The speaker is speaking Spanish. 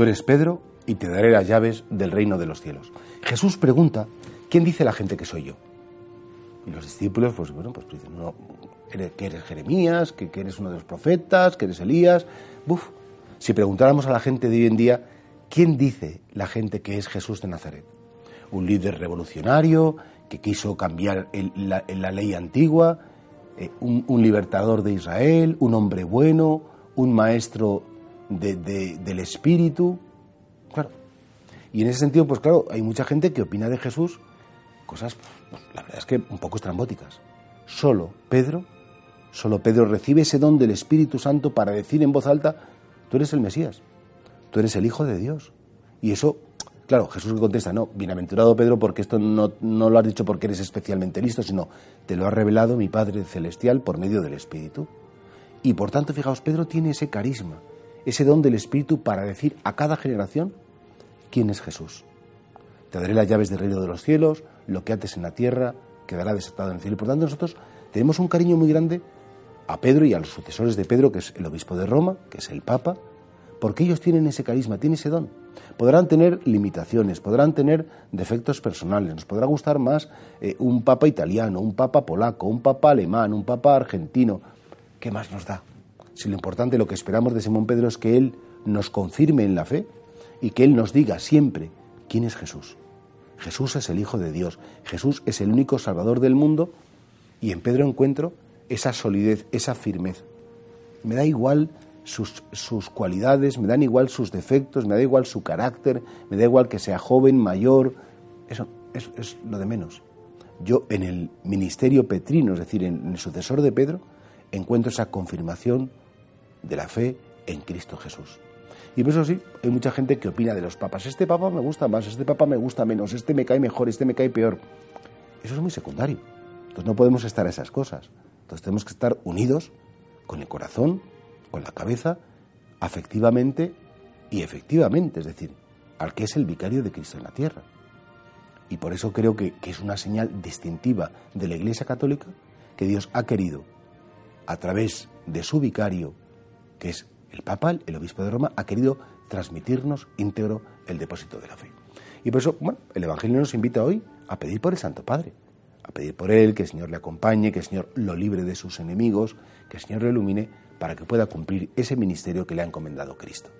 Tú eres Pedro y te daré las llaves del reino de los cielos. Jesús pregunta, ¿quién dice la gente que soy yo? Y los discípulos, pues bueno, pues dicen, no, que eres Jeremías, que, eres uno de los profetas, que eres Elías. Buf, si preguntáramos a la gente de hoy en día, ¿quién dice la gente que es Jesús de Nazaret? Un líder revolucionario que quiso cambiar la, ley antigua, eh, un, libertador de Israel, un hombre bueno, un maestro del espíritu. Claro. Y en ese sentido, pues claro, hay mucha gente que opina de Jesús cosas, pues, la verdad es que un poco estrambóticas. Solo Pedro, solo Pedro recibe ese don del Espíritu Santo para decir en voz alta, tú eres el Mesías, tú eres el Hijo de Dios. Y eso, claro, Jesús contesta, no, bienaventurado Pedro, porque esto no, no lo has dicho porque eres especialmente listo, sino te lo ha revelado mi Padre Celestial por medio del Espíritu. Y por tanto, fijaos, Pedro tiene ese carisma, ese don del Espíritu para decir a cada generación quién es Jesús. Te daré las llaves del reino de los cielos, lo que haces en la tierra quedará desatado en el cielo. Por tanto, nosotros tenemos un cariño muy grande a Pedro y a los sucesores de Pedro, que es el obispo de Roma, que es el Papa, porque ellos tienen ese carisma, tienen ese don. Podrán tener limitaciones, podrán tener defectos personales, nos podrá gustar más eh, un papa italiano, un papa polaco, un papa alemán, un papa argentino. ¿Qué más nos da? Si lo importante, lo que esperamos de Simón Pedro es que él nos confirme en la fe y que él nos diga siempre quién es Jesús. Jesús es el Hijo de Dios, Jesús es el único Salvador del mundo y en Pedro encuentro esa solidez, esa firmeza. Me da igual sus, sus, cualidades, me dan igual sus defectos, me da igual su carácter, me da igual que sea joven, mayor, eso, es lo de menos. Yo en el ministerio petrino, es decir, en el sucesor de Pedro, encuentro esa confirmación de la fe en Cristo Jesús. Y por eso sí, hay mucha gente que opina de los papas. Este papa me gusta más, este papa me gusta menos, este me cae mejor, este me cae peor. Eso es muy secundario. Entonces no podemos estar a esas cosas. Entonces tenemos que estar unidos con el corazón, con la cabeza, afectivamente y efectivamente, es decir, al que es el vicario de Cristo en la tierra. Y por eso creo que, que es una señal distintiva de la Iglesia Católica que Dios ha querido, a través de su vicario, que es el Papa, el obispo de Roma, ha querido transmitirnos íntegro el depósito de la fe. Y por eso, bueno, el Evangelio nos invita hoy a pedir por el Santo Padre, a pedir por él, que el Señor le acompañe, que el Señor lo libre de sus enemigos, que el Señor lo ilumine para que pueda cumplir ese ministerio que le ha encomendado Cristo.